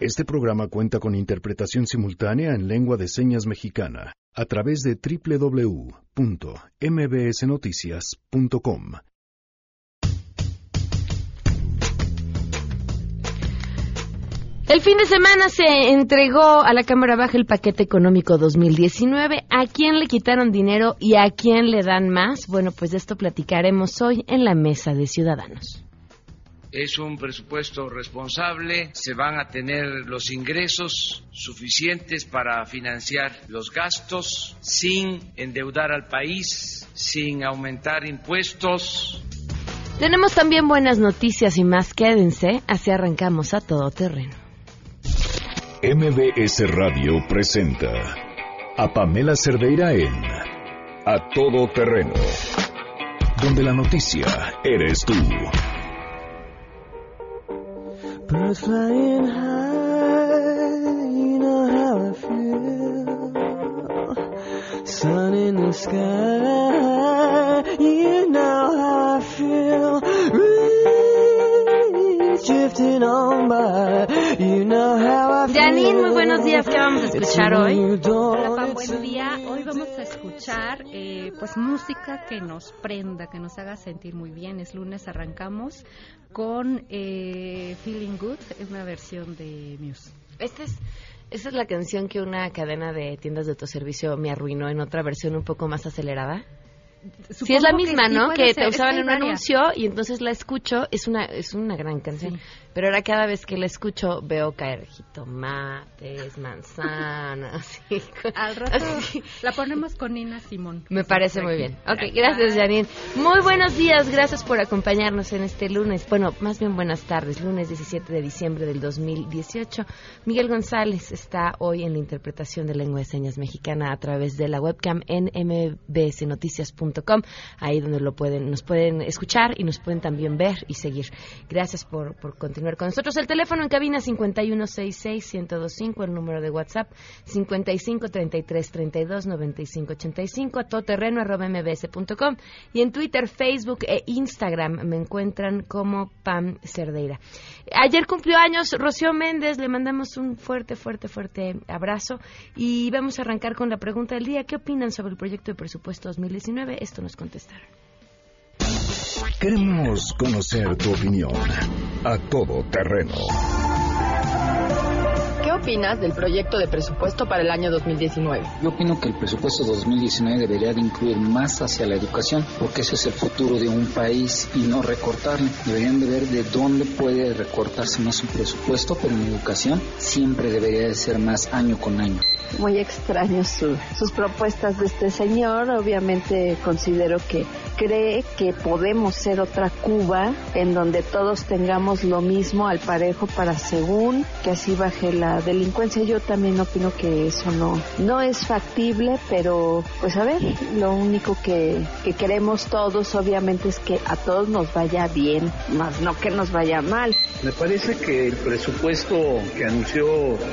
Este programa cuenta con interpretación simultánea en lengua de señas mexicana a través de www.mbsnoticias.com. El fin de semana se entregó a la Cámara Baja el paquete económico 2019. ¿A quién le quitaron dinero y a quién le dan más? Bueno, pues de esto platicaremos hoy en la Mesa de Ciudadanos. Es un presupuesto responsable, se van a tener los ingresos suficientes para financiar los gastos sin endeudar al país, sin aumentar impuestos. Tenemos también buenas noticias y más, quédense, así arrancamos a todo terreno. MBS Radio presenta a Pamela Cerdeira en A Todo Terreno, donde la noticia eres tú. Birds flying high, you know how I feel. Sun in the sky, Janine, muy buenos días, ¿qué vamos a escuchar hoy? Hola, Pam, buen día. Hoy vamos a escuchar eh, pues música que nos prenda, que nos haga sentir muy bien. Es lunes, arrancamos con eh, Feeling Good, es una versión de Muse. Esta es, esta es la canción que una cadena de tiendas de autoservicio me arruinó en otra versión un poco más acelerada. Sí, es la que misma, sí ¿no? Que ser, te usaban en un anuncio y entonces la escucho, es una es una gran canción. Sí. Pero ahora cada vez que la escucho veo caer jitomates, manzanas, así. Al rato así. la ponemos con Nina Simón. Me parece muy bien. Ok, gracias Janine. Muy buenos días, gracias por acompañarnos en este lunes. Bueno, más bien buenas tardes, lunes 17 de diciembre del 2018. Miguel González está hoy en la interpretación de lengua de señas mexicana a través de la webcam en mbsnoticias.com, ahí donde lo pueden, nos pueden escuchar y nos pueden también ver y seguir. Gracias por, por continuar con nosotros. El teléfono en cabina 5166-1025, el número de WhatsApp 5533329585, a todoterreno arroba mbs.com y en Twitter, Facebook e Instagram me encuentran como Pam Cerdeira. Ayer cumplió años Rocío Méndez, le mandamos un fuerte, fuerte, fuerte abrazo y vamos a arrancar con la pregunta del día. ¿Qué opinan sobre el proyecto de presupuesto 2019? Esto nos contestaron. Queremos conocer tu opinión. A Todo Terreno. ¿Qué opinas del proyecto de presupuesto para el año 2019? Yo opino que el presupuesto 2019 debería de incluir más hacia la educación, porque ese es el futuro de un país y no recortarle. Deberían de ver de dónde puede recortarse más un presupuesto, pero en educación siempre debería de ser más año con año. muy extraños su- sus propuestas de este señor. Obviamente considero que cree que podemos ser otra Cuba en donde todos tengamos lo mismo al parejo para según que así baje la delincuencia. Yo también opino que eso no no es factible, pero pues a ver, lo único que, que queremos todos obviamente es que a todos nos vaya bien, más no que nos vaya mal. Me parece que el presupuesto que anunció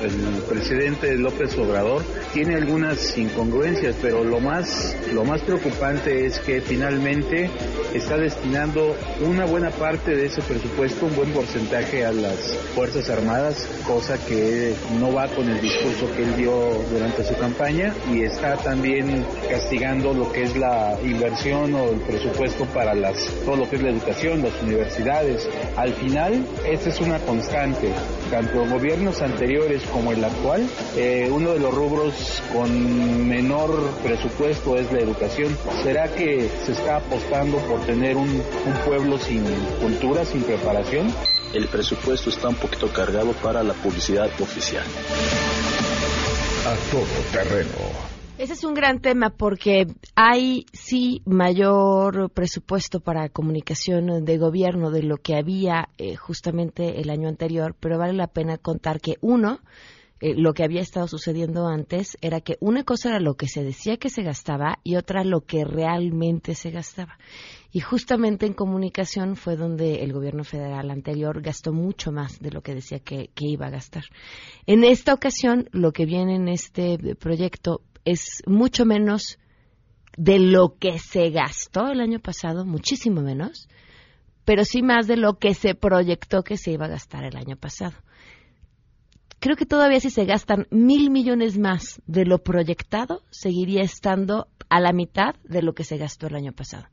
el presidente López Obrador tiene algunas incongruencias, pero lo más lo más preocupante es que finalmente está destinando una buena parte de ese presupuesto, un buen porcentaje a las Fuerzas Armadas, cosa que no va con el discurso que él dio durante su campaña y está también castigando lo que es la inversión o el presupuesto para las todo lo que es la educación, las universidades. Al final, esta es una constante, tanto en gobiernos anteriores como el actual. eh, uno de los rubros con menor presupuesto es la educación. ¿Será que se está apostando por tener un, un pueblo sin cultura, sin preparación? El presupuesto está un poquito cargado para la publicidad oficial. A Todo Terreno. Ese es un gran tema porque hay sí mayor presupuesto para comunicación de gobierno de lo que había eh, justamente el año anterior, pero vale la pena contar que uno, eh, lo que había estado sucediendo antes era que una cosa era lo que se decía que se gastaba y otra lo que realmente se gastaba. Y justamente en comunicación fue donde el gobierno federal anterior gastó mucho más de lo que decía que, iba a gastar. En esta ocasión, lo que viene en este proyecto es mucho menos de lo que se gastó el año pasado, muchísimo menos, pero sí más de lo que se proyectó que se iba a gastar el año pasado. creo que todavía si se gastan mil millones más de lo proyectado, seguiría estando a la mitad de lo que se gastó el año pasado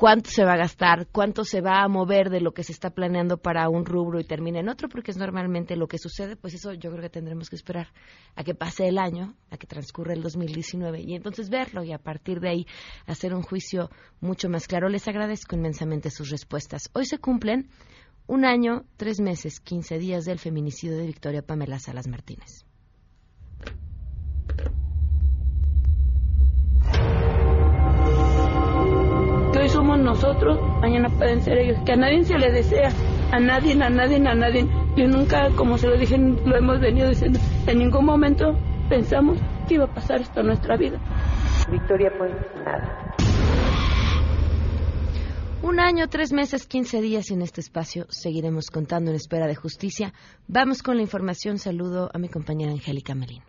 cuánto se va a gastar, cuánto se va a mover de lo que se está planeando para un rubro y termina en otro, porque es normalmente lo que sucede, pues eso yo creo que tendremos que esperar a que pase el año, a que transcurra el 2019 y entonces verlo y a partir de ahí hacer un juicio mucho más claro. Les agradezco inmensamente sus respuestas. Hoy se cumplen un año, tres meses, quince días del feminicidio de Victoria Pamela Salas Martínez. Nosotros, mañana pueden ser ellos, que a nadie se le desea, a nadie, a nadie, a nadie. Yo nunca, como se lo dije, lo hemos venido diciendo, en ningún momento pensamos que iba a pasar esto en nuestra vida. Victoria, pues nada. Un año, tres meses, quince días en este espacio seguiremos contando en espera de justicia. Vamos con la información. Saludo a mi compañera Angélica Melín.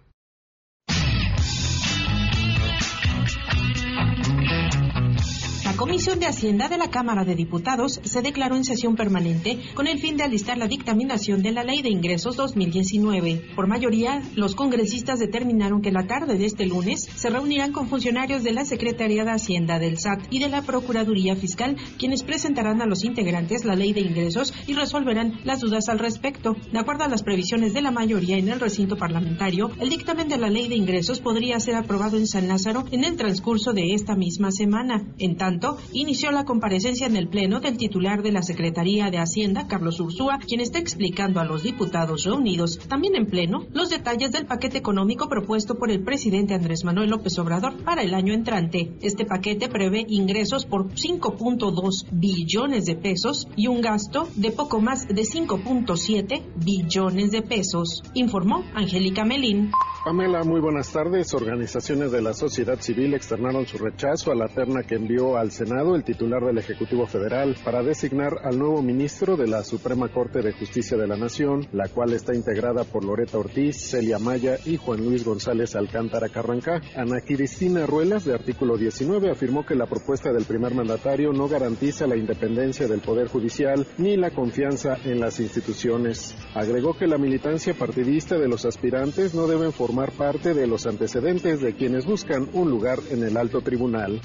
Comisión de Hacienda de la Cámara de Diputados se declaró en sesión permanente con el fin de alistar la dictaminación de la Ley de Ingresos 2019. Por mayoría, los congresistas determinaron que la tarde de este lunes se reunirán con funcionarios de la Secretaría de Hacienda del SAT y de la Procuraduría Fiscal, quienes presentarán a los integrantes la Ley de Ingresos y resolverán las dudas al respecto. De acuerdo a las previsiones de la mayoría en el recinto parlamentario, el dictamen de la Ley de Ingresos podría ser aprobado en San Lázaro en el transcurso de esta misma semana. En tanto, inició la comparecencia en el Pleno del titular de la Secretaría de Hacienda, Carlos Ursúa, quien está explicando a los diputados reunidos, también en Pleno, los detalles del paquete económico propuesto por el presidente Andrés Manuel López Obrador para el año entrante. Este paquete prevé ingresos por 5.2 billones de pesos y un gasto de poco más de 5.7 billones de pesos, informó Angélica Melín. Pamela, muy buenas tardes. Organizaciones de la sociedad civil externaron su rechazo a la terna que envió al Senado el titular del Ejecutivo Federal para designar al nuevo ministro de la Suprema Corte de Justicia de la Nación, la cual está integrada por Loreta Ortiz, Celia Maya y Juan Luis González Alcántara Carrancá. Ana Cristina Ruelas, de artículo 19, afirmó que la propuesta del primer mandatario no garantiza la independencia del Poder Judicial ni la confianza en las instituciones. Agregó que la militancia partidista de los aspirantes no deben formar parte de los antecedentes de quienes buscan un lugar en el alto tribunal.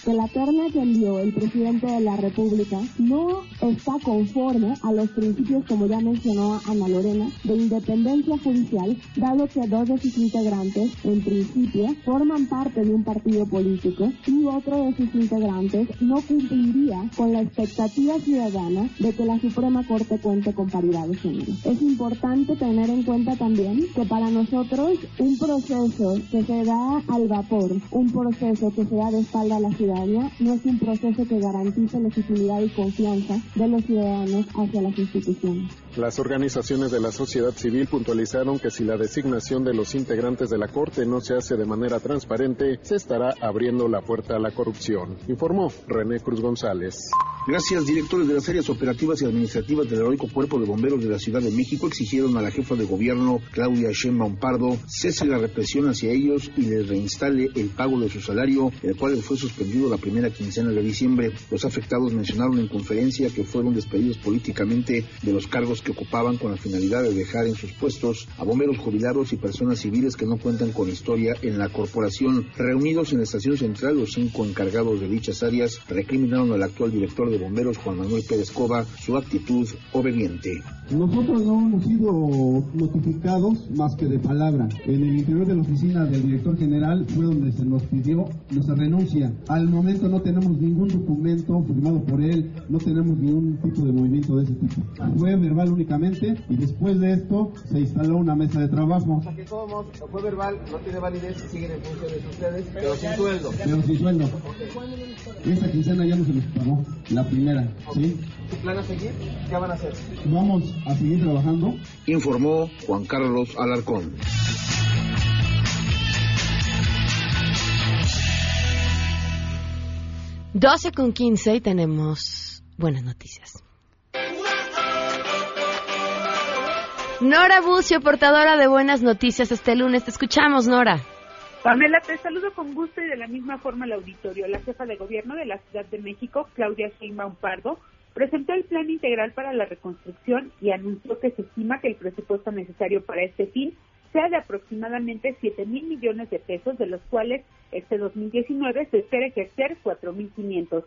El presidente de la República no está conforme a los principios, como ya mencionó Ana Lorena, de independencia judicial, dado que dos de sus integrantes, en principio, forman parte de un partido político y otro de sus integrantes no cumpliría con la expectativa ciudadana de que la Suprema Corte cuente con paridad de género. Es importante tener en cuenta también que para nosotros un proceso que se da al vapor, un proceso que se da de espalda a la ciudadanía, no es un proceso que garantice legitimidad y confianza de los ciudadanos hacia las instituciones. Las organizaciones de la sociedad civil puntualizaron que si la designación de los integrantes de la Corte no se hace de manera transparente, se estará abriendo la puerta a la corrupción, informó René Cruz González. Gracias, directores de las áreas operativas y administrativas del heroico Cuerpo de Bomberos de la Ciudad de México exigieron a la jefa de gobierno, Claudia Sheinbaum Pardo, cese la represión hacia ellos y les reinstale el pago de su salario, el cual fue suspendido la primera quincena de diciembre. Los afectados mencionaron en conferencia que fueron despedidos políticamente de los cargos que ocupaban con la finalidad de dejar en sus puestos a bomberos jubilados y personas civiles que no cuentan con historia en la corporación. Reunidos en la estación central, los cinco encargados de dichas áreas recriminaron al actual director de bomberos, Juan Manuel Pérez Cova, su actitud obediente. Nosotros no hemos sido notificados más que de palabra. En el interior de la oficina del director general fue donde se nos pidió nuestra renuncia. Al momento no tenemos ningún documento firmado por él, no tenemos ningún tipo de movimiento de ese tipo. Fue verbal únicamente y después de esto se instaló una mesa de trabajo. O sea que todos fue verbal, no tiene validez siguen en funciones ustedes, pero sin sueldo. Pero sin sueldo. Esta quincena ya no se nos pagó, la primera, ¿sí? ¿Tu plan a seguir? ¿Qué van a hacer? Vamos a seguir trabajando. Informó Juan Carlos Alarcón. 12 con 15 y tenemos buenas noticias. Nora Bucio, portadora de buenas noticias este lunes. Te escuchamos, Nora. Pamela, te saludo con gusto y de la misma forma al auditorio. La jefa de gobierno de la Ciudad de México, Claudia Sheinbaum Pardo, presentó el plan integral para la reconstrucción y anunció que se estima que el presupuesto necesario para este fin sea de aproximadamente 7 mil millones de pesos, de los cuales este 2019 se espera ejercer 4.500.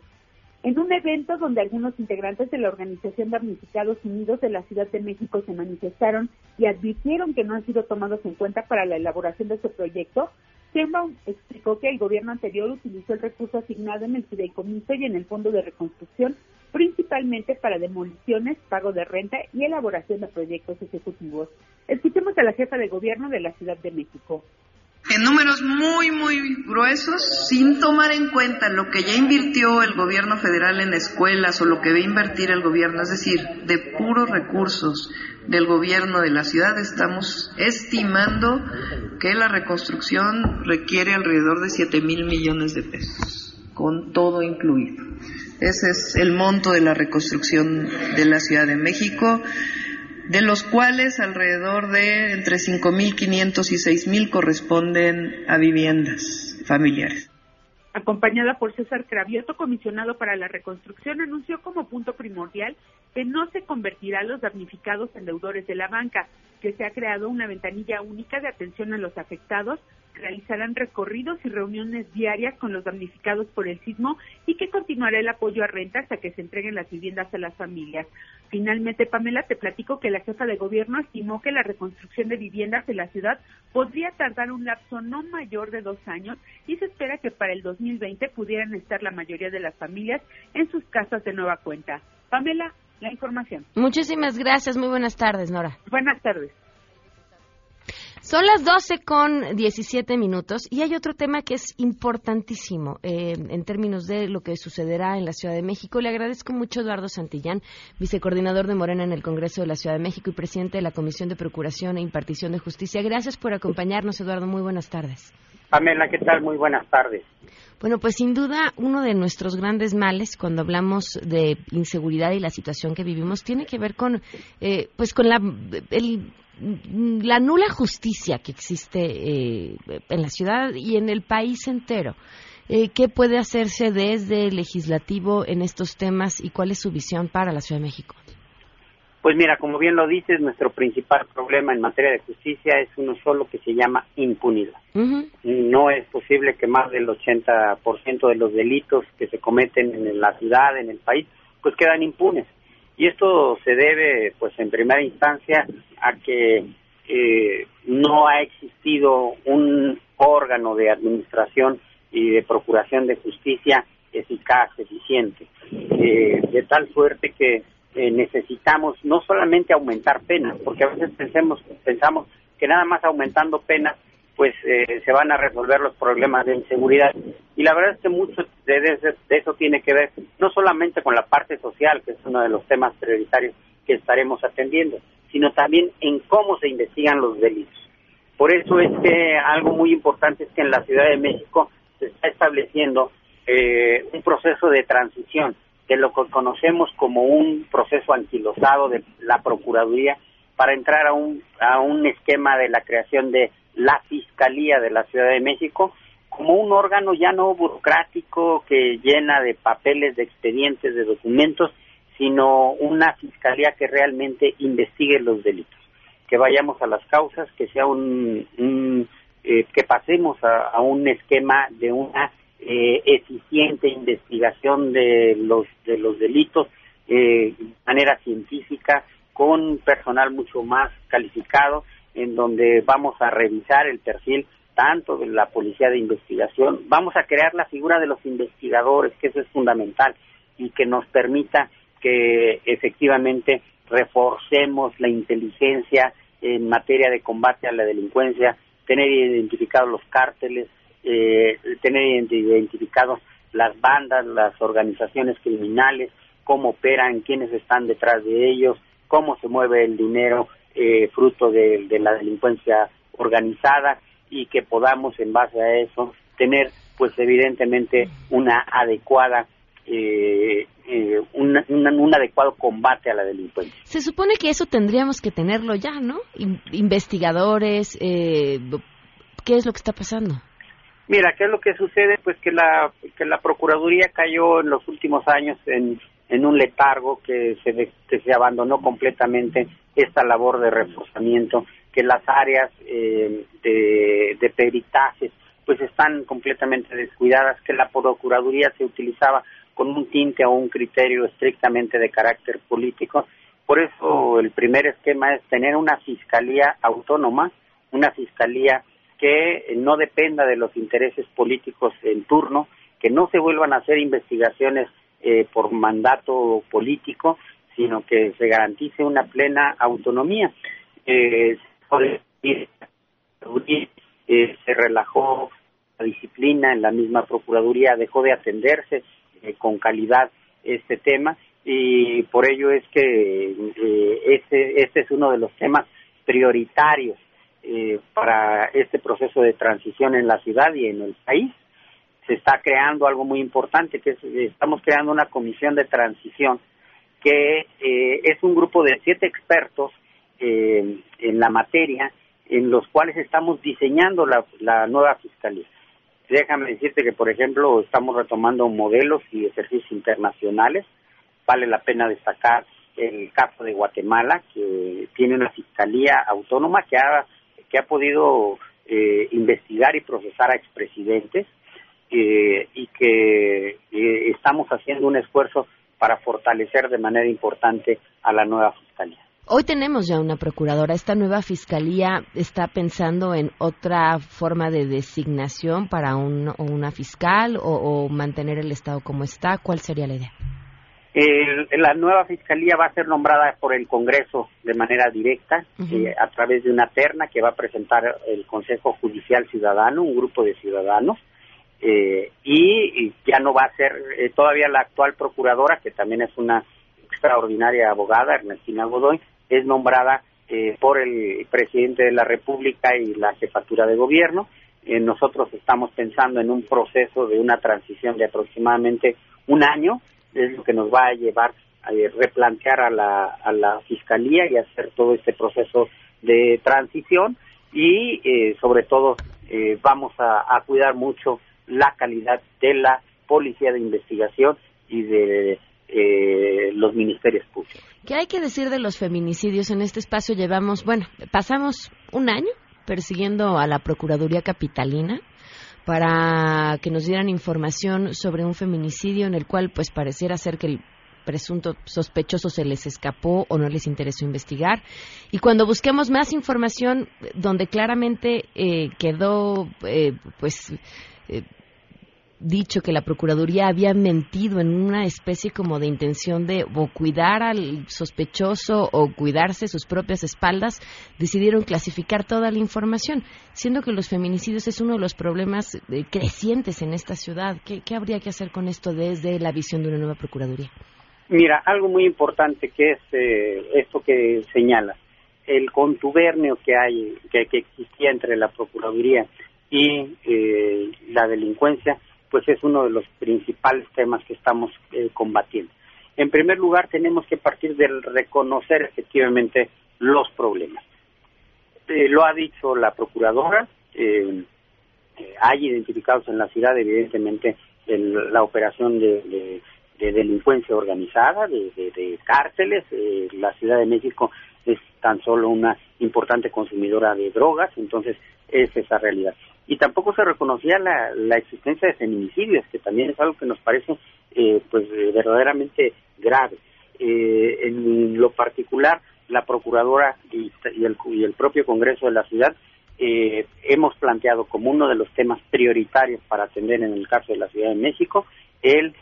En un evento donde algunos integrantes de la Organización Damnificados Unidos de la Ciudad de México se manifestaron y advirtieron que no han sido tomados en cuenta para la elaboración de este proyecto, Sheinbaum explicó que el gobierno anterior utilizó el recurso asignado en el fideicomiso y en el Fondo de Reconstrucción principalmente para demoliciones, pago de renta y elaboración de proyectos ejecutivos. Escuchemos a la jefa de gobierno de la Ciudad de México en números muy, muy gruesos, sin tomar en cuenta lo que ya invirtió el gobierno federal en escuelas o lo que va a invertir el gobierno, es decir, de puros recursos del gobierno de la ciudad, estamos estimando que la reconstrucción requiere alrededor de 7 mil millones de pesos, con todo incluido. Ese es el monto de la reconstrucción de la Ciudad de México de los cuales alrededor de entre 5.500 y 6.000 corresponden a viviendas familiares. Acompañada por César Cravioto, comisionado para la reconstrucción, anunció como punto primordial que no se convertirá a los damnificados en deudores de la banca, que se ha creado una ventanilla única de atención a los afectados realizarán recorridos y reuniones diarias con los damnificados por el sismo y que continuará el apoyo a renta hasta que se entreguen las viviendas a las familias. Finalmente, Pamela, te platico que la jefa de gobierno estimó que la reconstrucción de viviendas en la ciudad podría tardar un lapso no mayor de dos años y se espera que para el 2020 pudieran estar la mayoría de las familias en sus casas de nueva cuenta. Pamela, la información. Muchísimas gracias. Muy buenas tardes, Nora. Buenas tardes. Son las 12 con 17 minutos y hay otro tema que es importantísimo eh, en términos de lo que sucederá en la Ciudad de México. Le agradezco mucho a Eduardo Santillán, vicecoordinador de Morena en el Congreso de la Ciudad de México y presidente de la Comisión de Procuración e Impartición de Justicia. Gracias por acompañarnos, Eduardo. Muy buenas tardes. Pamela, ¿qué tal? Muy buenas tardes. Bueno, pues sin duda uno de nuestros grandes males cuando hablamos de inseguridad y la situación que vivimos tiene que ver con, eh, pues con la, el la nula justicia que existe eh, en la ciudad y en el país entero. Eh, ¿Qué puede hacerse desde el legislativo en estos temas y cuál es su visión para la Ciudad de México? Pues mira, como bien lo dices, nuestro principal problema en materia de justicia es uno solo que se llama impunidad. No es posible que más del 80% de los delitos que se cometen en la ciudad, en el país, pues quedan impunes. Y esto se debe, pues en primera instancia, a que eh, no ha existido un órgano de administración y de procuración de justicia eficaz, eficiente, eh, de tal suerte que eh, necesitamos no solamente aumentar penas, porque a veces pensemos, pensamos que nada más aumentando penas pues eh, se van a resolver los problemas de inseguridad. Y la verdad es que mucho de, eso tiene que ver no solamente con la parte social, que es uno de los temas prioritarios que estaremos atendiendo, sino también en cómo se investigan los delitos. Por eso es que algo muy importante es que en la Ciudad de México se está estableciendo eh, un proceso de transición de lo que conocemos como un proceso anquilosado de la Procuraduría para entrar a un, a un esquema de la creación de la Fiscalía de la Ciudad de México como un órgano ya no burocrático que llena de papeles, de expedientes, de documentos, sino una fiscalía que realmente investigue los delitos, que vayamos a las causas, que sea un, eh, que pasemos a, un esquema de una eh, eficiente investigación de los de los delitos eh, de manera científica con personal mucho más calificado en donde vamos a revisar el perfil tanto de la policía de investigación, vamos a crear la figura de los investigadores, que eso es fundamental y que nos permita que efectivamente reforcemos la inteligencia en materia de combate a la delincuencia, tener identificados los cárteles, eh, tener identificados las bandas, las organizaciones criminales, cómo operan, quiénes están detrás de ellos, cómo se mueve el dinero eh, fruto de, la delincuencia organizada y que podamos en base a eso tener pues evidentemente una adecuada eh, eh, un adecuado combate a la delincuencia. Se supone que eso tendríamos que tenerlo ya, ¿no? investigadores, ¿qué es lo que está pasando? Mira, ¿qué es lo que sucede? Pues que la, que la Procuraduría cayó en los últimos años en, en un letargo que se, que se abandonó completamente esta labor de reforzamiento que las áreas eh, de, de peritajes pues están completamente descuidadas, que la Procuraduría se utilizaba con un tinte o un criterio estrictamente de carácter político. Por eso el primer esquema es tener una fiscalía autónoma, una fiscalía que no dependa de los intereses políticos en turno, que no se vuelvan a hacer investigaciones eh, por mandato político, sino que se garantice una plena autonomía. Eh, eh, se relajó la disciplina en la misma Procuraduría, dejó de atenderse eh, con calidad este tema y por ello es que este, este es uno de los temas prioritarios para este proceso de transición en la ciudad y en el país. Se está creando algo muy importante, que es, estamos creando una comisión de transición que es un grupo de siete expertos eh, en la materia en los cuales estamos diseñando la, nueva fiscalía. Déjame decirte que, por ejemplo, estamos retomando modelos y ejercicios internacionales. Vale la pena destacar el caso de Guatemala, que tiene una fiscalía autónoma que ha, que ha podido eh, investigar y procesar a expresidentes eh, y que eh, estamos haciendo un esfuerzo para fortalecer de manera importante a la nueva fiscalía. Hoy tenemos ya una procuradora. ¿Esta nueva fiscalía está pensando en otra forma de designación para un, una fiscal o, mantener el Estado como está? ¿Cuál sería la idea? La nueva fiscalía va a ser nombrada por el Congreso de manera directa eh, a través de una terna que va a presentar el Consejo Judicial Ciudadano, un grupo de ciudadanos, eh, y, ya no va a ser eh, todavía la actual procuradora, que también es una extraordinaria abogada, Ernestina Godoy, es nombrada eh, por el presidente de la República y la jefatura de gobierno. Eh, nosotros estamos pensando en un proceso de una transición de aproximadamente un año, es lo que nos va a llevar a eh, replantear a la, a la fiscalía y hacer todo este proceso de transición y sobre todo vamos a, a cuidar mucho la calidad de la policía de investigación y de eh, los ministerios públicos. ¿Qué hay que decir de los feminicidios? En este espacio llevamos, bueno, pasamos un año persiguiendo a la Procuraduría Capitalina para que nos dieran información sobre un feminicidio en el cual pues pareciera ser que el presunto sospechoso se les escapó o no les interesó investigar. Y cuando busquemos más información donde claramente eh, quedó eh, pues eh, dicho que la Procuraduría había mentido en una especie como de intención de o cuidar al sospechoso o cuidarse sus propias espaldas, decidieron clasificar toda la información, siendo que los feminicidios es uno de los problemas eh, crecientes en esta ciudad. ¿Qué, habría que hacer con esto desde la visión de una nueva Procuraduría? Mira, algo muy importante que es eh, esto que señala, el contubernio que hay, que, existía entre la Procuraduría y eh, la delincuencia, pues es uno de los principales temas que estamos eh, combatiendo. En primer lugar, tenemos que partir del reconocer efectivamente los problemas. Eh, lo ha dicho la procuradora, eh, hay identificados en la ciudad, evidentemente, la operación de, delincuencia organizada, de, de cárteles. la Ciudad de México es tan solo una importante consumidora de drogas, entonces es esa realidad y tampoco se reconocía la, la existencia de feminicidios, que también es algo que nos parece eh, pues verdaderamente grave. Eh, en lo particular, la Procuradora y, el, y el propio Congreso de la ciudad eh, hemos planteado como uno de los temas prioritarios para atender en el caso de la Ciudad de México el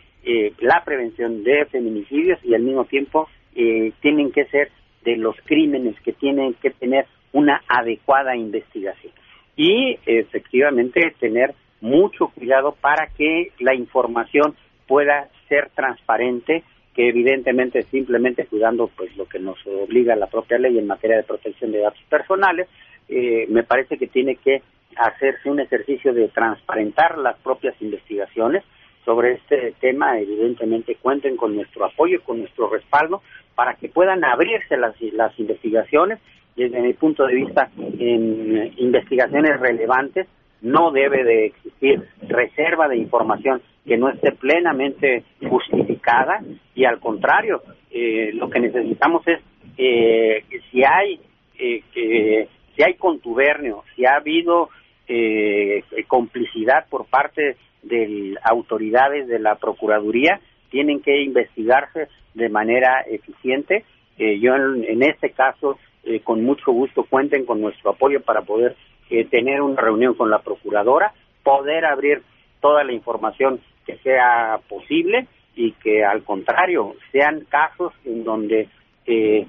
la prevención de feminicidios y al mismo tiempo tienen que ser de los crímenes que tienen que tener una adecuada investigación y efectivamente tener mucho cuidado para que la información pueda ser transparente, que evidentemente simplemente cuidando pues lo que nos obliga la propia ley en materia de protección de datos personales, eh, me parece que tiene que hacerse un ejercicio de transparentar las propias investigaciones sobre este tema, evidentemente cuenten con nuestro apoyo, con nuestro respaldo, para que puedan abrirse las, las investigaciones desde mi punto de vista, en investigaciones relevantes no debe de existir reserva de información que no esté plenamente justificada y al contrario, eh, lo que necesitamos es eh, que si hay eh, que si hay contubernio, si ha habido eh, complicidad por parte de autoridades de la Procuraduría, tienen que investigarse de manera eficiente. Eh, yo en, este caso, eh, con mucho gusto, cuenten con nuestro apoyo para poder eh, tener una reunión con la Procuradora, poder abrir toda la información que sea posible y que al contrario sean casos en donde se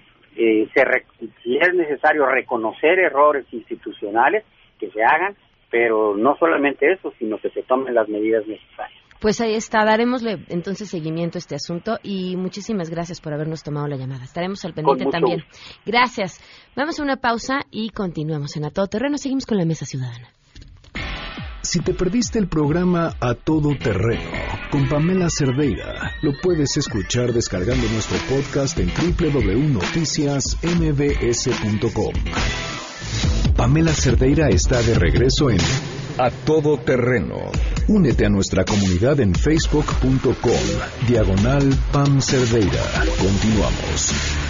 si es necesario reconocer errores institucionales que se hagan, pero no solamente eso, sino que se tomen las medidas necesarias. Pues ahí está, daremosle entonces seguimiento a este asunto y muchísimas gracias por habernos tomado la llamada. Estaremos al pendiente también. Gracias. Vamos a una pausa y continuamos en A Todo Terreno. Seguimos con la Mesa Ciudadana. Si te perdiste el programa A Todo Terreno con Pamela Cerdeira, lo puedes escuchar descargando nuestro podcast en www.noticiasmbs.com. Pamela Cerdeira está de regreso en A Todo Terreno. Únete a nuestra comunidad en facebook.com, diagonal Pam Cerdeira. Continuamos.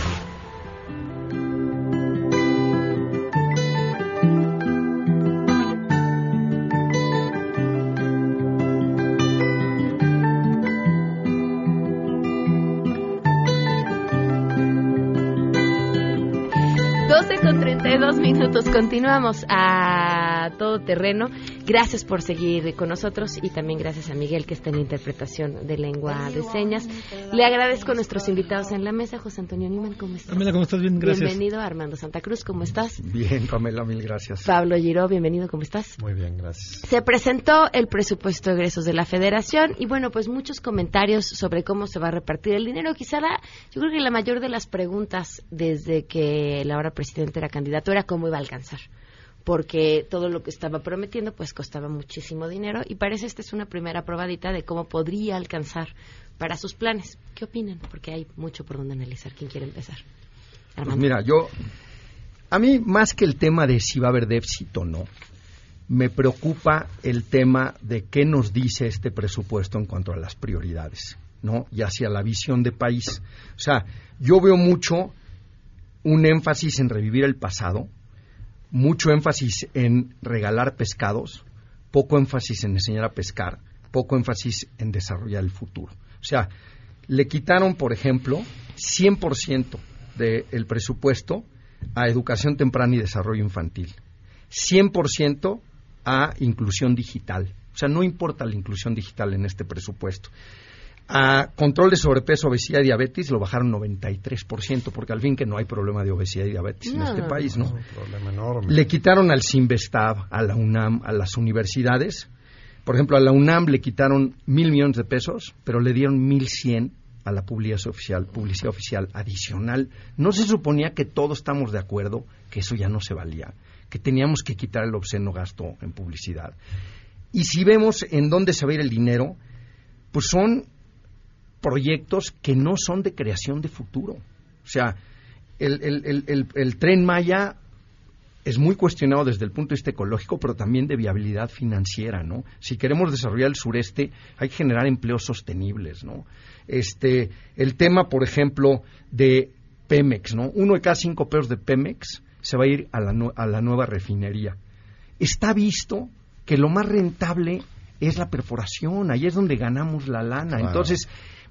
32 minutos. Continuamos a todo terreno. Gracias por seguir con nosotros y también gracias a Miguel que está en interpretación de lengua de señas. Le agradezco a nuestros invitados en la mesa. José Antonio Niman, ¿cómo estás? Pamela, ¿cómo estás? Bien, gracias. Bienvenido. Armando Santa Cruz, ¿cómo estás? Bien, Pamela, mil gracias. Pablo Giró, bienvenido, ¿cómo estás? Muy bien, gracias. Se presentó el presupuesto de egresos de la Federación y bueno, pues muchos comentarios sobre cómo se va a repartir el dinero. Quizá la, yo creo que la mayor de las preguntas desde que la ahora presidente era candidato era cómo iba a alcanzar porque todo lo que estaba prometiendo pues costaba muchísimo dinero y parece esta es una primera probadita de cómo podría alcanzar para sus planes. ¿Qué opinan? Porque hay mucho por donde analizar. ¿Quién quiere empezar? Pues mira, yo a mí más que el tema de si va a haber déficit o no, me preocupa el tema de qué nos dice este presupuesto en cuanto a las prioridades, ¿no? Y hacia la visión de país. O sea, yo veo mucho un énfasis en revivir el pasado, mucho énfasis en regalar pescados, poco énfasis en enseñar a pescar, poco énfasis en desarrollar el futuro. O sea, le quitaron, por ejemplo, 100% del presupuesto a educación temprana y desarrollo infantil, 100% a inclusión digital. O sea, no importa la inclusión digital en este presupuesto. A control de sobrepeso, obesidad y diabetes lo bajaron 93%, porque al fin que no hay problema de obesidad y diabetes en este país, ¿no? Le quitaron al CIMBESTAB, a la UNAM, a las universidades. Por ejemplo, a la UNAM le quitaron mil millones de pesos, pero le dieron mil cien a la publicidad oficial, publicidad oficial adicional. No se suponía que todos estamos de acuerdo que eso ya no se valía, que teníamos que quitar el obsceno gasto en publicidad. Y si vemos en dónde se va a ir el dinero, pues son proyectos que no son de creación de futuro. O sea, el, tren Maya es muy cuestionado desde el punto de vista ecológico, pero también de viabilidad financiera, ¿no? Si queremos desarrollar el sureste, hay que generar empleos sostenibles, ¿no? Este, el tema, por ejemplo, de Pemex, ¿no? Uno de cada cinco pesos de Pemex se va a ir a la, a la nueva refinería. Está visto que lo más rentable es la perforación, ahí es donde ganamos la lana. Entonces,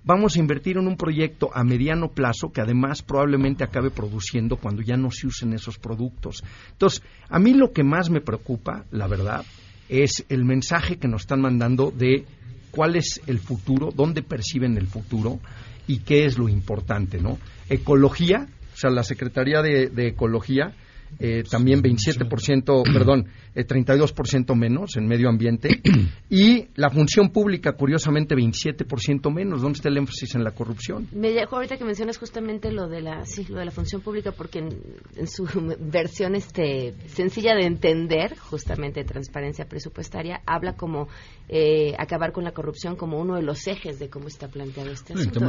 vamos a invertir en un proyecto a mediano plazo que además probablemente acabe produciendo cuando ya no se usen esos productos. Entonces, a mí lo que más me preocupa, la verdad, es el mensaje que nos están mandando de cuál es el futuro, dónde perciben el futuro y qué es lo importante, ¿no? Ecología, o sea, la Secretaría de, de Ecología eh, también 27%, perdón, eh, 32% menos en medio ambiente. y la función pública, curiosamente, 27% menos. ¿Dónde está el énfasis en la corrupción? Me dejó ahorita que mencionas justamente lo de la, sí, lo de la función pública, porque en, su versión este, sencilla de entender, justamente transparencia presupuestaria, habla como eh, acabar con la corrupción como uno de los ejes de cómo está planteado este asunto.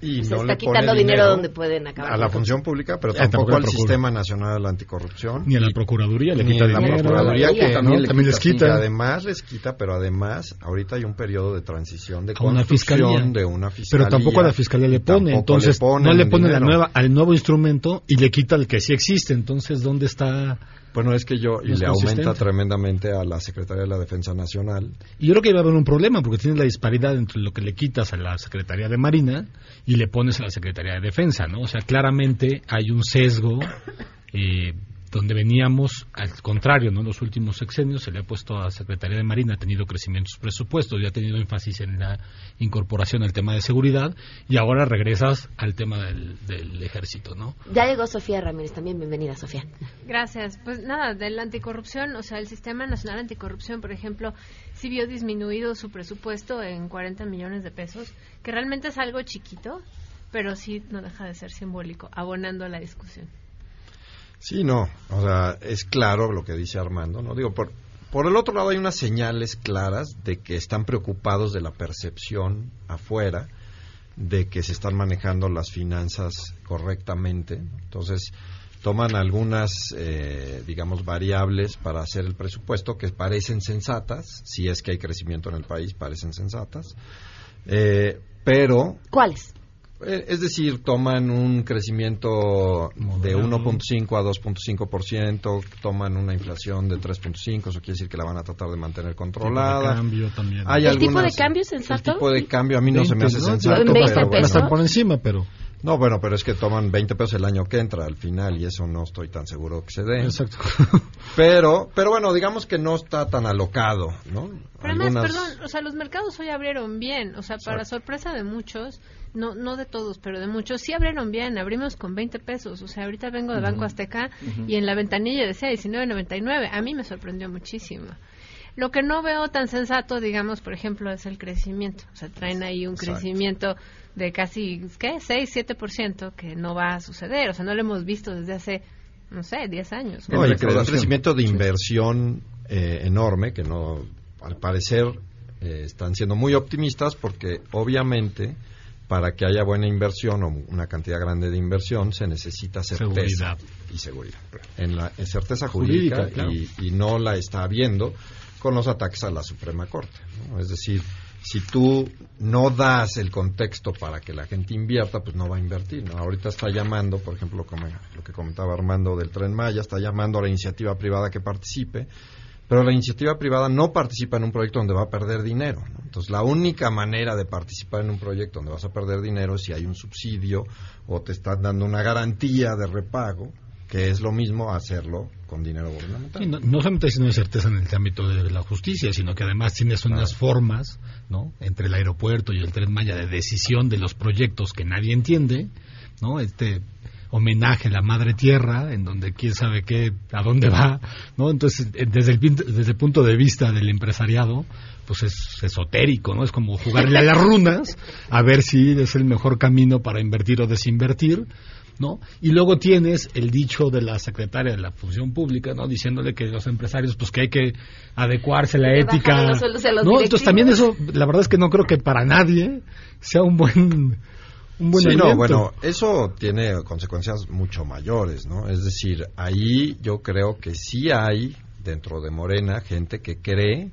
y, se está quitando dinero, donde pueden acabar. A la función pública, pero tampoco al Sistema Nacional Anticorrupción. Ni a la Procuraduría le quita dinero. La Procuraduría que también, les quita. Y además les quita, pero además ahorita hay un periodo de transición de construcción de una fiscalía. Pero tampoco a la fiscalía le pone, entonces no le pone la nueva al nuevo instrumento y le quita el que sí existe. Entonces, ¿dónde está Bueno, es que yo, y le aumenta tremendamente a la Secretaría de la Defensa Nacional. Y yo creo que va a haber un problema, porque tienes la disparidad entre lo que le quitas a la Secretaría de Marina y le pones a la Secretaría de Defensa, ¿no? O sea, claramente hay un sesgo eh, donde veníamos al contrario, ¿no? Los últimos sexenios se le ha puesto a la Secretaría de Marina, ha tenido crecimientos presupuestos y ha tenido énfasis en la incorporación al tema de seguridad y ahora regresas al tema del, ejército, ¿no? Ya llegó Sofía Ramírez también, bienvenida Sofía. Gracias. Pues nada, de la anticorrupción, o sea, el Sistema Nacional Anticorrupción, por ejemplo, sí vio disminuido su presupuesto en 40 millones de pesos, que realmente es algo chiquito, pero sí no deja de ser simbólico, abonando a la discusión. Sí, no, o sea, es claro lo que dice Armando, ¿no? Digo, por, por el otro lado hay unas señales claras de que están preocupados de la percepción afuera, de que se están manejando las finanzas correctamente. Entonces, toman algunas, eh, digamos, variables para hacer el presupuesto que parecen sensatas, si es que hay crecimiento en el país, parecen sensatas, eh, pero... ¿Cuáles? Eh, es decir, toman un crecimiento de 1.5 a 2.5%, toman una inflación de 3.5, eso quiere decir que la van a tratar de mantener controlada. cambio también. ¿El tipo de cambio sensato? El tipo de cambio a mí no se me hace sensato. pero están por encima, pero... No, bueno, pero es que toman 20 pesos el año que entra al final y eso no estoy tan seguro que se dé. Exacto. pero, pero bueno, digamos que no está tan alocado, ¿no? Pero además, perdón, o sea, los mercados hoy abrieron bien, o sea, para sorpresa de muchos, no no de todos, pero de muchos, sí abrieron bien, abrimos con 20 pesos, o sea, ahorita vengo de Banco Azteca y en la ventanilla decía 19.99, a mí me sorprendió muchísimo. Lo que no veo tan sensato, digamos, por ejemplo, es el crecimiento, o sea, traen ahí un crecimiento de casi, ¿qué? 6, 7%, que no va a suceder, o sea, no lo hemos visto desde hace, no sé, 10 años. No, y un crecimiento de inversión eh, enorme, que no, al parecer, eh, están siendo muy optimistas porque obviamente para que haya buena inversión o una cantidad grande de inversión se necesita certeza y seguridad. En la certeza jurídica, y, no la está habiendo con los ataques a la Suprema Corte. Es decir, si tú no das el contexto para que la gente invierta, pues no va a invertir. Ahorita está llamando, por ejemplo, como lo que comentaba Armando del Tren Maya, está llamando a la iniciativa privada que participe pero la iniciativa privada no participa en un proyecto donde va a perder dinero. Entonces, la única manera de participar en un proyecto donde vas a perder dinero es si hay un subsidio o te están dando una garantía de repago, que es lo mismo hacerlo con dinero gubernamental. no, no, solamente hay una certeza en el ámbito de la justicia, sino que además tienes unas formas, ¿no? Entre el aeropuerto y el Tren Maya de decisión de los proyectos que nadie entiende, ¿no? Este homenaje a la madre tierra, en donde quién sabe qué, a dónde va, ¿no? Entonces, eh, desde el, desde el punto de vista del empresariado, pues es esotérico, ¿no? Es como jugarle a las runas a ver si es el mejor camino para invertir o desinvertir, ¿no? Y luego tienes el dicho de la secretaria de la Función Pública, ¿no? Diciéndole que los empresarios, pues que hay que adecuarse a la ética, ¿no? Entonces también eso, la verdad es que no creo que para nadie sea un buen sí, no, bueno, eso tiene consecuencias mucho mayores, ¿no? Es decir, ahí yo creo que sí hay dentro de Morena gente que cree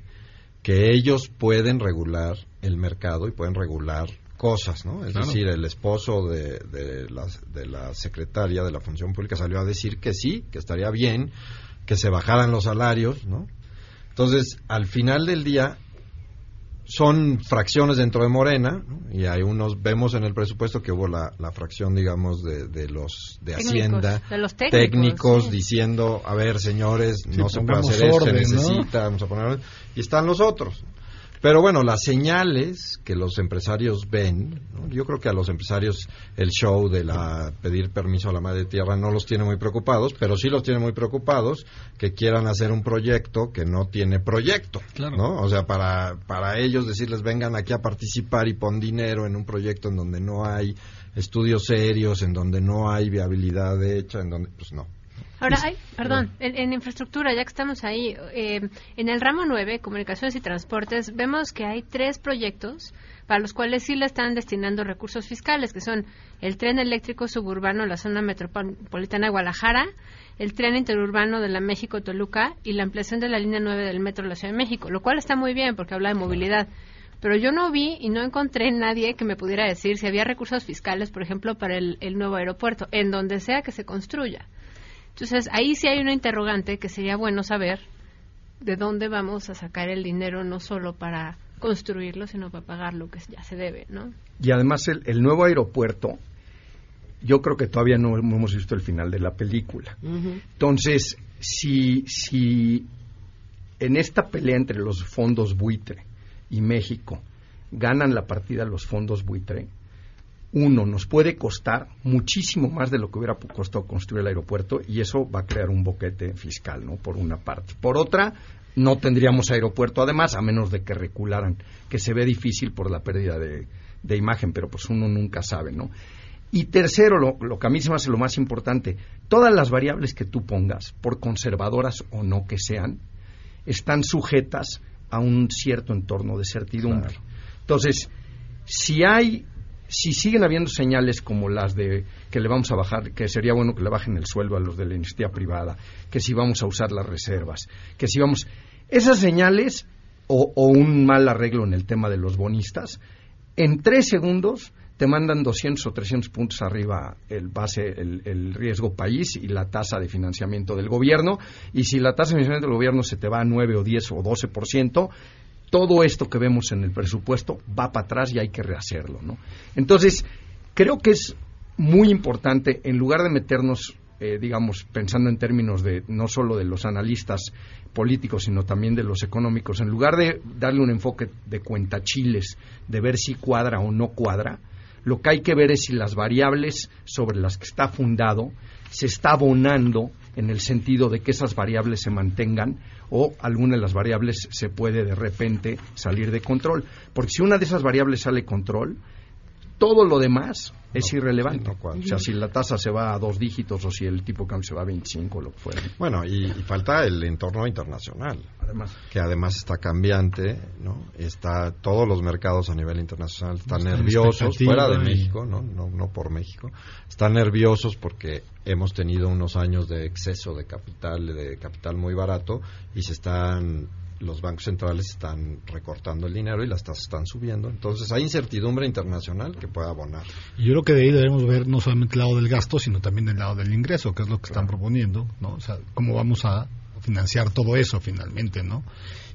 que ellos pueden regular el mercado y pueden regular cosas, ¿no? Es decir, el esposo de, de, la, de la secretaria de la Función Pública salió a decir que sí, que estaría bien que se bajaran los salarios, ¿no? Entonces, al final del día, son fracciones dentro de Morena y hay unos vemos en el presupuesto que hubo la, fracción digamos de, los de hacienda técnicos, diciendo a ver señores no se puede hacer esto se necesita vamos a poner y están los otros pero bueno, las señales que los empresarios ven, yo creo que a los empresarios el show de la pedir permiso a la madre tierra no los tiene muy preocupados, pero sí los tiene muy preocupados que quieran hacer un proyecto que no tiene proyecto, ¿no? O sea, para para ellos decirles vengan aquí a participar y pon dinero en un proyecto en donde no hay estudios serios, en donde no hay viabilidad hecha, en donde pues no. Ahora, hay, perdón, en, infraestructura, ya que estamos ahí, eh, en el ramo 9, comunicaciones y transportes, vemos que hay tres proyectos para los cuales sí le están destinando recursos fiscales, que son el tren eléctrico suburbano en la zona metropolitana de Guadalajara, el tren interurbano de la México-Toluca y la ampliación de la línea 9 del metro de la Ciudad de México, lo cual está muy bien porque habla de movilidad. Pero yo no vi y no encontré nadie que me pudiera decir si había recursos fiscales, por ejemplo, para el nuevo aeropuerto, en donde sea que se construya. Entonces, ahí sí hay una interrogante que sería bueno saber de dónde vamos a sacar el dinero, no solo para construirlo, sino para pagar lo que ya se debe, ¿no? Y además el, nuevo aeropuerto, yo creo que todavía no hemos visto el final de la película. Entonces, si, si en esta pelea entre los fondos buitre y México ganan la partida los fondos buitre, uno, nos puede costar muchísimo más de lo que hubiera costado construir el aeropuerto y eso va a crear un boquete fiscal, ¿no? Por una parte. Por otra, no tendríamos aeropuerto además, a menos de que recularan, que se ve difícil por la pérdida de, de imagen, pero pues uno nunca sabe, ¿no? Y tercero, lo, lo, que a mí se me hace lo más importante, todas las variables que tú pongas, por conservadoras o no que sean, están sujetas a un cierto entorno de certidumbre. Entonces, si hay, si siguen habiendo señales como las de que le vamos a bajar, que sería bueno que le bajen el sueldo a los de la iniciativa privada, que si vamos a usar las reservas, que si vamos, esas señales o, un mal arreglo en el tema de los bonistas, en tres segundos te mandan 200 o 300 puntos arriba el base, el, riesgo país y la tasa de financiamiento del gobierno. Y si la tasa de financiamiento del gobierno se te va a 9 o 10 o 12%, todo esto que vemos en el presupuesto va para atrás y hay que rehacerlo. ¿no? Entonces, creo que es muy importante, en lugar de meternos, eh, digamos, pensando en términos de no solo de los analistas políticos, sino también de los económicos, en lugar de darle un enfoque de cuentachiles, de ver si cuadra o no cuadra, lo que hay que ver es si las variables sobre las que está fundado se está abonando en el sentido de que esas variables se mantengan o alguna de las variables se puede de repente salir de control. Porque si una de esas variables sale control, todo lo demás es irrelevante. o sea, si la tasa se va a dos dígitos o si el tipo de cambio se va a 25, lo que fuera. Bueno, y, falta el entorno internacional. Además. Que además está cambiante, ¿no? Está, todos los mercados a nivel internacional están nerviosos, fuera de México, ¿no? ¿no? No por México. Están nerviosos porque hemos tenido unos años de exceso de capital, de capital muy barato y se están los bancos centrales están recortando el dinero y las tasas están subiendo. Entonces hay incertidumbre internacional que puede abonar. Y yo creo que de ahí debemos ver no solamente el lado del gasto, sino también el lado del ingreso, que es lo que están proponiendo, ¿no? O sea, cómo vamos a financiar todo eso finalmente, ¿no?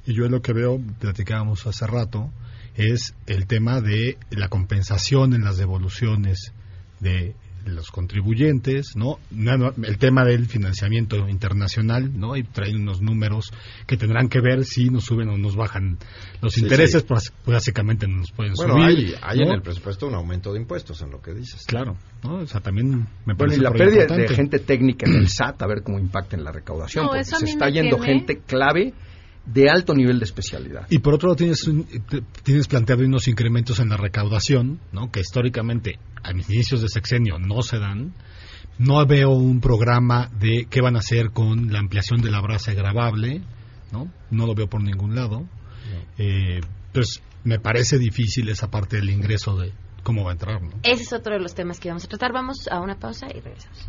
Y yo lo que veo, platicábamos hace rato, es el tema de la compensación en las devoluciones de los contribuyentes, ¿no? El tema del financiamiento internacional, ¿no? Y traen unos números que tendrán que ver si nos suben o nos bajan los intereses, Pues, básicamente nos pueden bueno, subir. hay, hay en el presupuesto un aumento de impuestos en lo que dices. Claro, ¿no? O sea, también me parece Bueno, y la pérdida de gente técnica en el SAT, a ver cómo impacta en la recaudación, porque se está yendo gente clave de alto nivel de especialidad. Y por otro lado tienes, tienes planteado unos incrementos en la recaudación, ¿no? que históricamente a mis inicios de sexenio no se dan. No veo un programa de qué van a hacer con la ampliación de la brasa grabable, ¿no? No lo veo por ningún lado. Eh, pues me parece difícil esa parte del ingreso de cómo va a entrar, ¿no? Ese es otro de los temas que vamos a tratar. Vamos a una pausa y regresamos.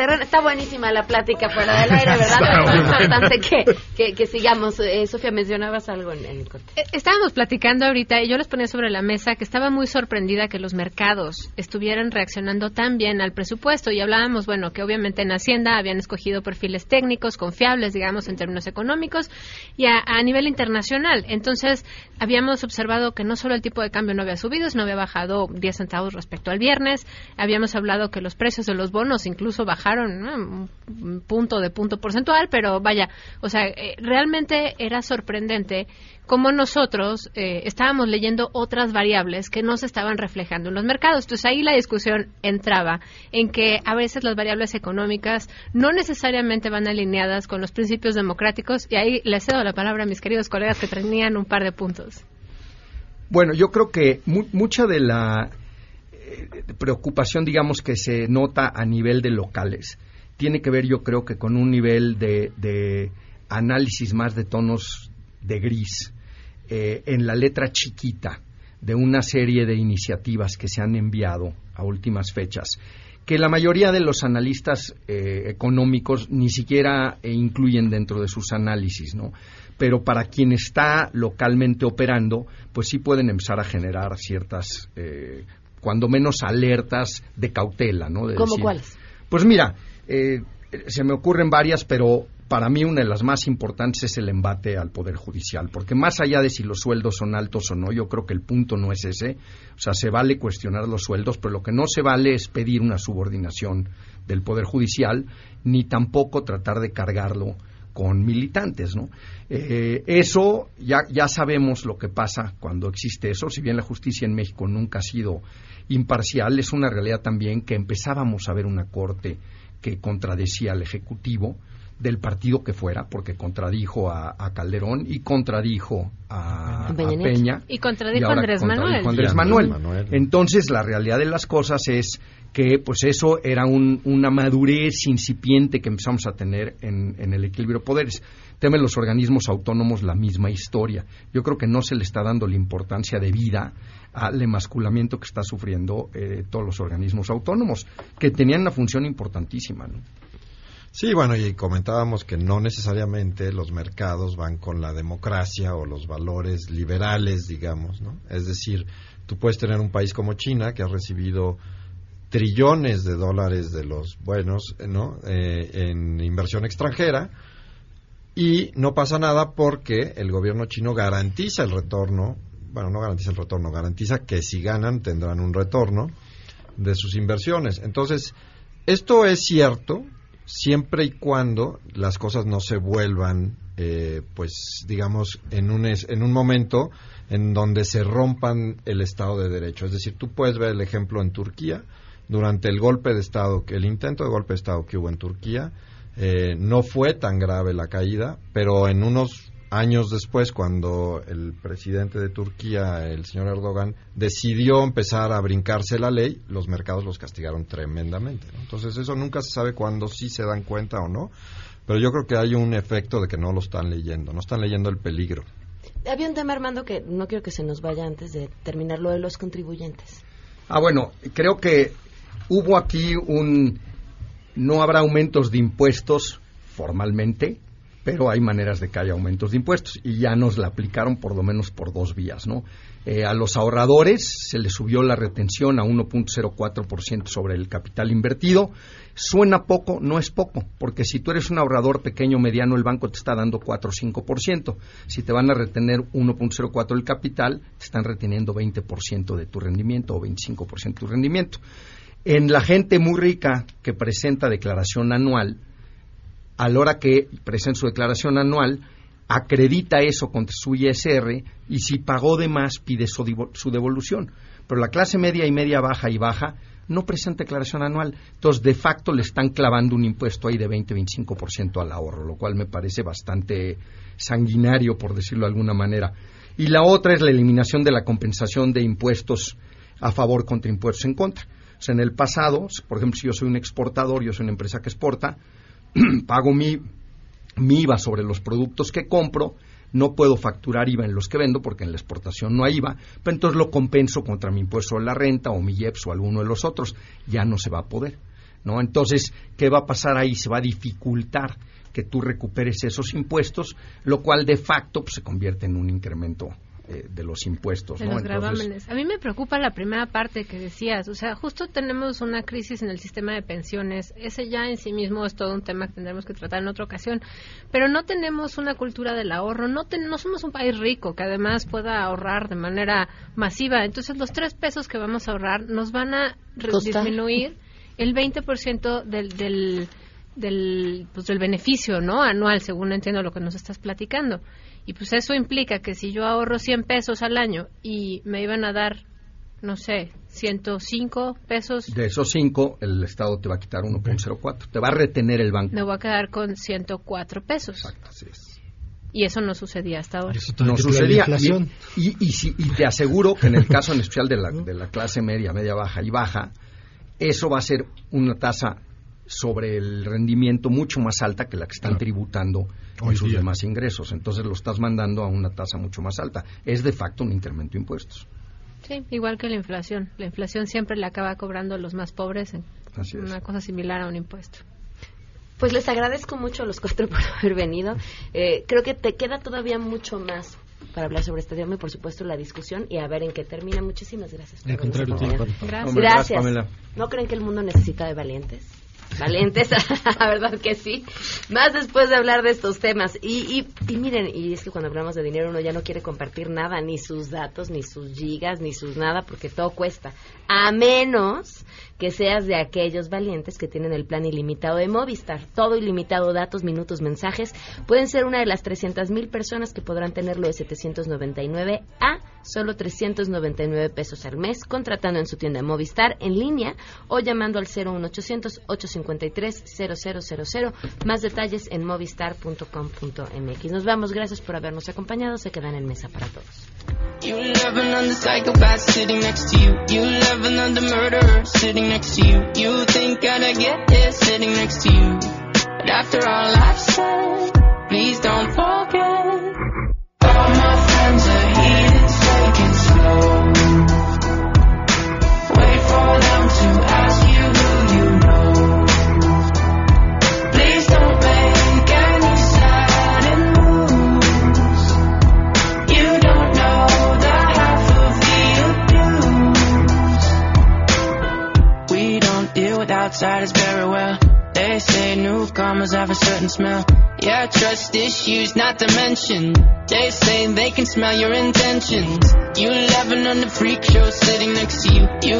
Terreno. Está buenísima la plática fuera del aire, ¿verdad? es importante que, que, sigamos. Eh, Sofía, mencionabas algo en, el corte. Eh, estábamos platicando ahorita y yo les ponía sobre la mesa que estaba muy sorprendida que los mercados estuvieran reaccionando tan bien al presupuesto y hablábamos, bueno, que obviamente en Hacienda habían escogido perfiles técnicos, confiables, digamos, en términos económicos y a, nivel internacional. Entonces, habíamos observado que no solo el tipo de cambio no había subido, sino había bajado 10 centavos respecto al viernes. Habíamos hablado que los precios de los bonos incluso bajaron un punto de punto porcentual, pero vaya, o sea, realmente era sorprendente cómo nosotros eh, estábamos leyendo otras variables que no se estaban reflejando en los mercados. Entonces ahí la discusión entraba en que a veces las variables económicas no necesariamente van alineadas con los principios democráticos y ahí les cedo la palabra a mis queridos colegas que tenían un par de puntos. Bueno, yo creo que mucha de la eh, preocupación, digamos, que se nota a nivel de locales tiene que ver, yo creo, que con un nivel de, análisis más de tonos de gris eh, en la letra chiquita de una serie de iniciativas que se han enviado a últimas fechas que la mayoría de los analistas eh, económicos ni siquiera incluyen dentro de sus análisis, ¿no? pero para quien está localmente operando, pues sí pueden empezar a generar ciertas, eh, cuando menos alertas de cautela, ¿no? ¿Cómo cuáles? Pues mira, eh, se me ocurren varias, pero para mí una de las más importantes es el embate al Poder Judicial, porque más allá de si los sueldos son altos o no, yo creo que el punto no es ese. O sea, se vale cuestionar los sueldos, pero lo que no se vale es pedir una subordinación del Poder Judicial, ni tampoco tratar de cargarlo con militantes, ¿no? Eh, eso ya, ya sabemos lo que pasa cuando existe eso. Si bien la justicia en México nunca ha sido imparcial, es una realidad también que empezábamos a ver una corte que contradecía al ejecutivo del partido que fuera, porque contradijo a, Calderón y contradijo a, Peña. Y contradijo a Andrés, Manuel. Andrés Manuel. Entonces, la realidad de las cosas es que pues eso era una madurez incipiente que empezamos a tener en, el equilibrio de poderes. Temen los organismos autónomos la misma historia. Yo creo que no se le está dando la importancia de vida al emasculamiento que está sufriendo eh, todos los organismos autónomos, que tenían una función importantísima. Sí, bueno, y comentábamos que no necesariamente los mercados van con la democracia o los valores liberales, digamos, ¿no? Es decir, tú puedes tener un país como China que ha recibido trillones de dólares de los buenos ¿no? Eh, en inversión extranjera y no pasa nada porque el gobierno chino garantiza el retorno, bueno, no garantiza el retorno, garantiza que si ganan tendrán un retorno de sus inversiones. Entonces, esto es cierto siempre y cuando las cosas no se vuelvan, eh, pues, digamos, en un, en un momento en donde se rompan el Estado de Derecho. Es decir, tú puedes ver el ejemplo en Turquía, durante el golpe de Estado, el intento de golpe de Estado que hubo en Turquía, eh, no fue tan grave la caída, pero en unos años después, cuando el presidente de Turquía, el señor Erdogan, decidió empezar a brincarse la ley, los mercados los castigaron tremendamente. Entonces, eso nunca se sabe cuándo sí se dan cuenta o no, pero yo creo que hay un efecto de que no lo están leyendo, no están leyendo el peligro. Había un tema, Armando, que no quiero que se nos vaya antes de terminar lo de los contribuyentes. Ah, bueno, creo que hubo aquí un... No habrá aumentos de impuestos formalmente, pero hay maneras de que haya aumentos de impuestos y ya nos la aplicaron por lo menos por dos vías, ¿no? Eh, a los ahorradores se les subió la retención a 1.04% sobre el capital invertido. Suena poco, no es poco, porque si tú eres un ahorrador pequeño o mediano, el banco te está dando 4 o 5%. Si te van a retener 1.04 del capital, te están reteniendo 20% de tu rendimiento o 25% de tu rendimiento. En la gente muy rica que presenta declaración anual, a la hora que presenta su declaración anual, acredita eso contra su ISR y si pagó de más pide su, devolución. Pero la clase media y media baja y baja no presenta declaración anual. Entonces, de facto, le están clavando un impuesto ahí de 20-25% al ahorro, lo cual me parece bastante sanguinario, por decirlo de alguna manera. Y la otra es la eliminación de la compensación de impuestos a favor contra impuestos en contra. O sea, en el pasado, por ejemplo, si yo soy un exportador, yo soy una empresa que exporta, pago mi, IVA sobre los productos que compro, no puedo facturar IVA en los que vendo porque en la exportación no hay IVA, pero entonces lo compenso contra mi impuesto a la renta o mi IEPS o alguno de los otros. Ya no se va a poder. ¿no? Entonces, ¿qué va a pasar ahí? Se va a dificultar que tú recuperes esos impuestos, lo cual de facto pues, se convierte en un incremento eh, de los impuestos. De los gravámenes. A mí me preocupa la primera parte que decías. O sea, justo tenemos una crisis en el sistema de pensiones. Ese ya en sí mismo es todo un tema que tendremos que tratar en otra ocasión. Pero no tenemos una cultura del ahorro. No, no somos un país rico que además pueda ahorrar de manera masiva. Entonces, los tres pesos que vamos a ahorrar nos van a disminuir el 20% del, del, del, pues, del beneficio ¿no? anual, según entiendo lo que nos estás platicando. Y pues eso implica que si yo ahorro 100 pesos al año y me iban a dar, no sé, 105 pesos. De esos 5, el Estado te va a quitar 1.04. Te va a retener el banco. Me voy a quedar con 104 pesos. Exacto, así es. Y eso no sucedía hasta ahora. no sucedía. Y, y, y, te aseguro que en el caso en especial de la, de la clase media, media baja y baja, eso va a ser una tasa sobre el rendimiento mucho más alta que la que están tributando en sus demás ingresos. Entonces lo estás mandando a una tasa mucho más alta. Es de facto un incremento de impuestos. Sí, igual que la inflación. La inflación siempre le acaba cobrando a los más pobres en una cosa similar a un impuesto. Pues les agradezco mucho a los cuatro por haber venido. Eh, creo que te queda todavía mucho más para hablar sobre este tema y por supuesto la discusión y a ver en qué termina. Muchísimas gracias. gracias. gracias. ¿No creen que el mundo necesita de valientes? Valientes, la verdad que sí. Más después de hablar de estos temas. Y, y, miren, y es que cuando hablamos de dinero uno ya no quiere compartir nada, ni sus datos, ni sus gigas, ni sus nada, porque todo cuesta. A menos que seas de aquellos valientes que tienen el plan ilimitado de Movistar. Todo ilimitado, datos, minutos, mensajes. Pueden ser una de las 300 mil personas que podrán tenerlo de 799 a solo 399 pesos al mes, contratando en su tienda Movistar en línea o llamando al 01800 853 0000. Más detalles en movistar.com.mx. Nos vamos, gracias por habernos acompañado. Se quedan en mesa para todos. You next to you. You think I'd get here sitting next to you. But after all I've said, please don't forget. To mention. They say they can smell your intentions. You laughing on the freak show sitting next to you. You